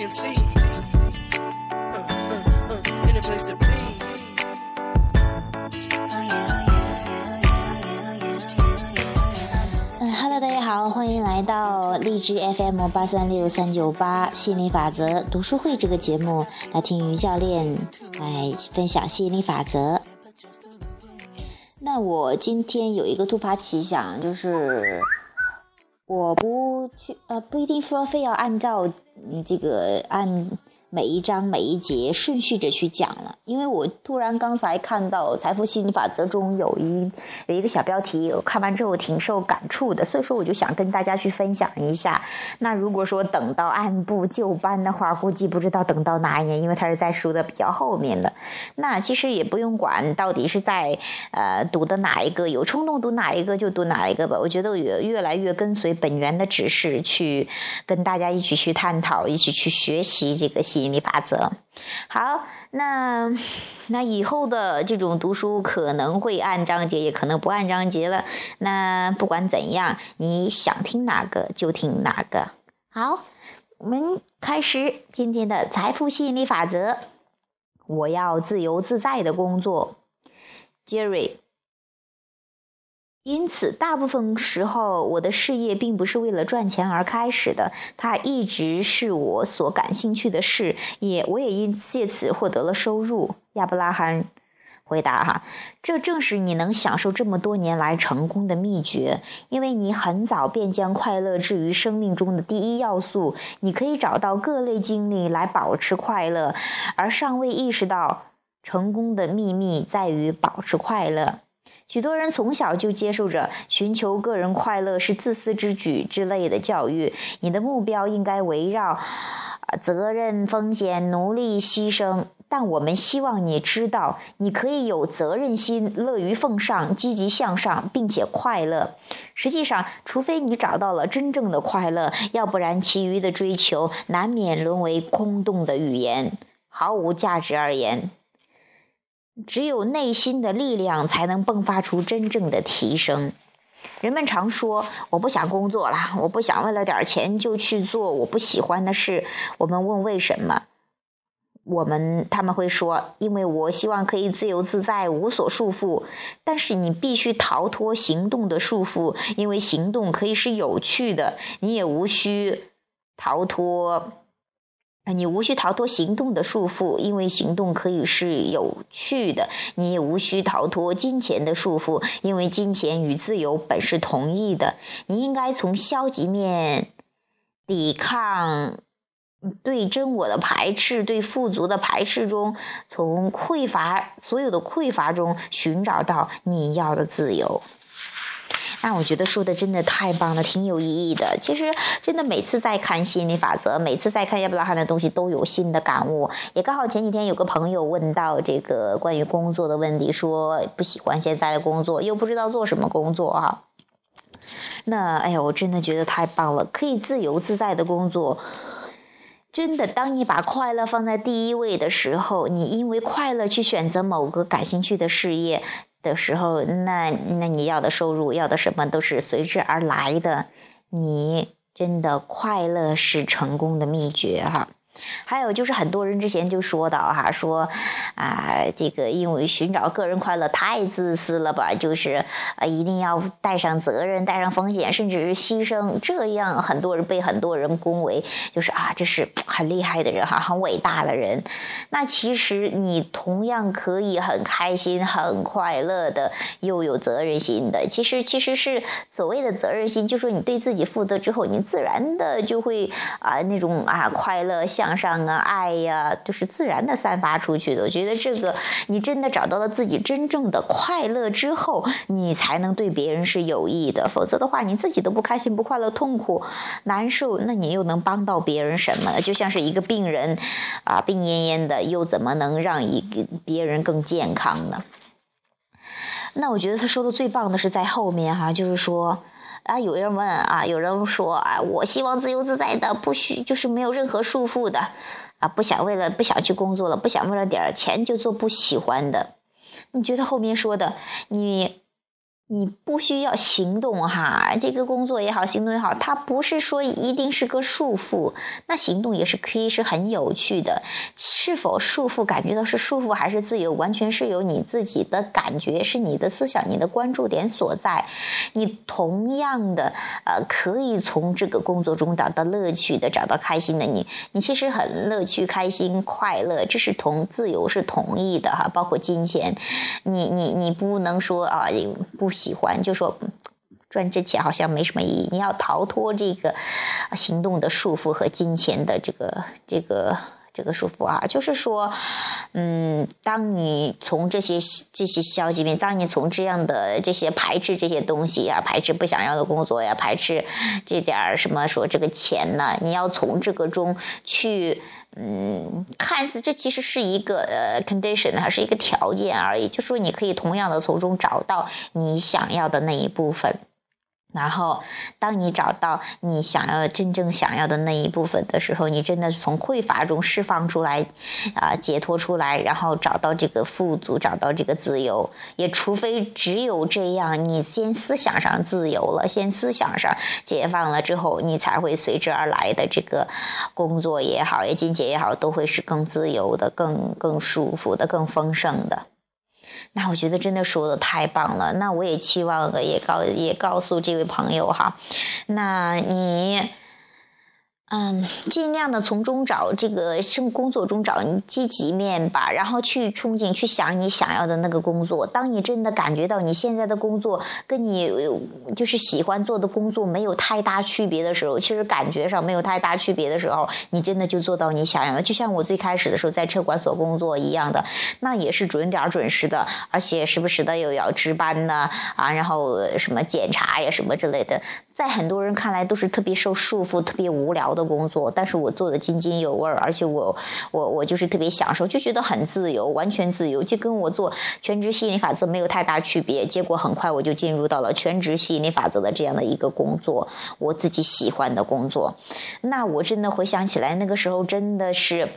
can see. Uh, uh, uh, any place to be. 嗯，Hello，大家好，欢迎来到荔枝 FM 八三六三九八吸引力法则读书会这个节目，来听于教练来分享吸引力法则。那我今天有一个突发奇想，就是我不去呃，不一定说非要按照嗯这个按。每一章每一节顺序着去讲了，因为我突然刚才看到《财富心理法则》中有一有一个小标题，我看完之后挺受感触的，所以说我就想跟大家去分享一下。那如果说等到按部就班的话，估计不知道等到哪一年，因为它是在书的比较后面的。那其实也不用管到底是在呃读的哪一个，有冲动读哪一个就读哪一个吧。我觉得越越来越跟随本源的指示去跟大家一起去探讨，一起去学习这个吸吸引力法则。好，那那以后的这种读书可能会按章节，也可能不按章节了。那不管怎样，你想听哪个就听哪个。好，我们开始今天的财富吸引力法则。我要自由自在的工作，Jerry。因此，大部分时候，我的事业并不是为了赚钱而开始的，它一直是我所感兴趣的事，也我也因借此获得了收入。亚伯拉罕回答：“哈，这正是你能享受这么多年来成功的秘诀，因为你很早便将快乐置于生命中的第一要素。你可以找到各类经历来保持快乐，而尚未意识到成功的秘密在于保持快乐。”许多人从小就接受着寻求个人快乐是自私之举之类的教育。你的目标应该围绕，责任、风险、努力、牺牲。但我们希望你知道，你可以有责任心、乐于奉上、积极向上，并且快乐。实际上，除非你找到了真正的快乐，要不然其余的追求难免沦为空洞的语言，毫无价值而言。只有内心的力量才能迸发出真正的提升。人们常说：“我不想工作了，我不想为了点钱就去做我不喜欢的事。”我们问为什么？我们他们会说：“因为我希望可以自由自在，无所束缚。”但是你必须逃脱行动的束缚，因为行动可以是有趣的。你也无需逃脱。你无需逃脱行动的束缚，因为行动可以是有趣的；你也无需逃脱金钱的束缚，因为金钱与自由本是同义的。你应该从消极面抵抗对真我的排斥、对富足的排斥中，从匮乏所有的匮乏中寻找到你要的自由。那我觉得说的真的太棒了，挺有意义的。其实真的每次在看心理法则，每次在看亚伯拉罕的东西，都有新的感悟。也刚好前几天有个朋友问到这个关于工作的问题，说不喜欢现在的工作，又不知道做什么工作哈。那哎呀，我真的觉得太棒了，可以自由自在的工作。真的，当你把快乐放在第一位的时候，你因为快乐去选择某个感兴趣的事业。的时候，那那你要的收入，要的什么都是随之而来的。你真的快乐是成功的秘诀哈。还有就是很多人之前就说到哈，说啊，这个因为寻找个人快乐太自私了吧，就是啊，一定要带上责任，带上风险，甚至是牺牲，这样很多人被很多人恭维，就是啊，这是很厉害的人哈，很伟大的人。那其实你同样可以很开心、很快乐的，又有责任心的。其实其实是所谓的责任心，就说你对自己负责之后，你自然的就会啊那种啊快乐向。上啊，爱呀，就是自然的散发出去的。我觉得这个，你真的找到了自己真正的快乐之后，你才能对别人是有益的。否则的话，你自己都不开心、不快乐、痛苦、难受，那你又能帮到别人什么？就像是一个病人，啊，病恹恹的，又怎么能让一个别人更健康呢？那我觉得他说的最棒的是在后面哈，就是说。啊，有人问啊，有人说啊，我希望自由自在的，不需就是没有任何束缚的，啊，不想为了不想去工作了，不想为了点钱就做不喜欢的。你觉得后面说的，你你不需要行动哈，这个工作也好，行动也好，它不是说一定是个束缚。那行动也是可以是很有趣的。是否束缚，感觉到是束缚还是自由，完全是由你自己的感觉，是你的思想、你的关注点所在。你同样的呃，可以从这个工作中找到乐趣的，找到开心的。你你其实很乐趣、开心、快乐，这是同自由是同意的哈。包括金钱，你你你不能说啊不。喜欢就说赚这钱好像没什么意义，你要逃脱这个行动的束缚和金钱的这个这个这个束缚啊。就是说，嗯，当你从这些这些消极面，当你从这样的这些排斥这些东西呀，排斥不想要的工作呀，排斥这点儿什么说这个钱呢，你要从这个中去。嗯，看似这其实是一个呃 condition，还是一个条件而已。就说你可以同样的从中找到你想要的那一部分。然后，当你找到你想要真正想要的那一部分的时候，你真的从匮乏中释放出来，啊，解脱出来，然后找到这个富足，找到这个自由。也除非只有这样，你先思想上自由了，先思想上解放了之后，你才会随之而来的这个工作也好，也金钱也好，都会是更自由的、更更舒服的、更丰盛的。那我觉得真的说的太棒了，那我也期望的也告也告诉这位朋友哈，那你。嗯，尽量的从中找这个生工作中找你积极面吧，然后去憧憬，去想你想要的那个工作。当你真的感觉到你现在的工作跟你就是喜欢做的工作没有太大区别的时候，其实感觉上没有太大区别的时候，你真的就做到你想要的。就像我最开始的时候在车管所工作一样的，那也是准点准时的，而且时不时的又要值班呢啊，然后什么检查呀什么之类的。在很多人看来都是特别受束缚、特别无聊的工作，但是我做的津津有味儿，而且我我我就是特别享受，就觉得很自由，完全自由，就跟我做全职吸引力法则没有太大区别。结果很快我就进入到了全职吸引力法则的这样的一个工作，我自己喜欢的工作。那我真的回想起来，那个时候真的是。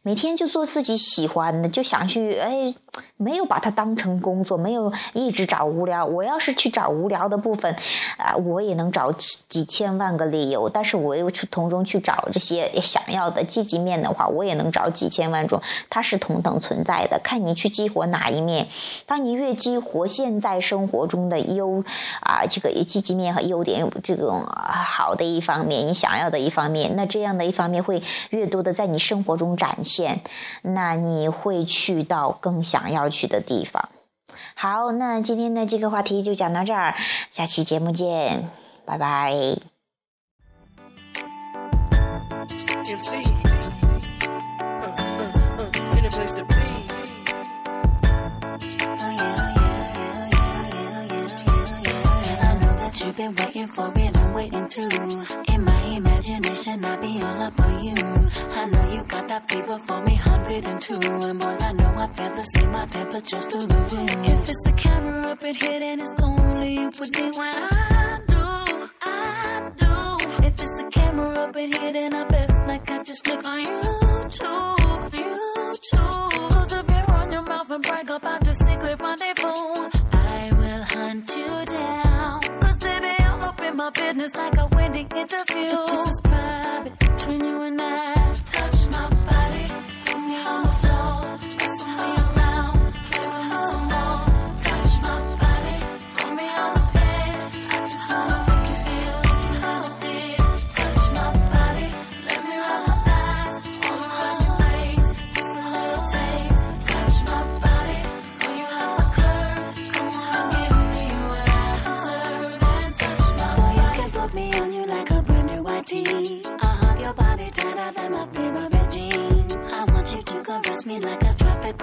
每天就做自己喜欢的，就想去哎，没有把它当成工作，没有一直找无聊。我要是去找无聊的部分，啊，我也能找几几千万个理由。但是我又去从中去找这些想要的积极面的话，我也能找几千万种。它是同等存在的，看你去激活哪一面。当你越激活现在生活中的优啊，这个积极面和优点，这种好的一方面，你想要的一方面，那这样的一方面会越多的在你生活中展。现，那你会去到更想想要去的地方。好，那今天的这个话题就讲到这儿，下期节目见，拜拜。Been waiting for it, I'm waiting too. In my imagination, I'll be all up on you. I know you got that fever for me, 102. And boy, I know I feel the same, my temperature's through the roof. If it's a camera up in here, then it's only you put me when I do, I do. If it's a camera up in here, then I best like I just click on YouTube. Business like a wedding interview. This is private between you and I. Touch my body, put me on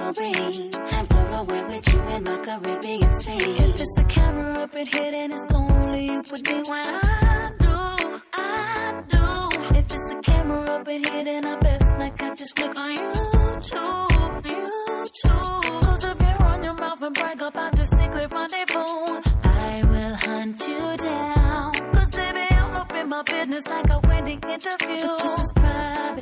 a and float away with you in my Caribbean sea. If it's a camera up in here, then it's only you put me when I do, I do. If it's a camera up in here, then I best like I just flick on YouTube, YouTube. Close up your on your mouth and brag about the secret rendezvous. I will hunt you down. Cause baby, I'm up in my business like a wedding interview. But this is private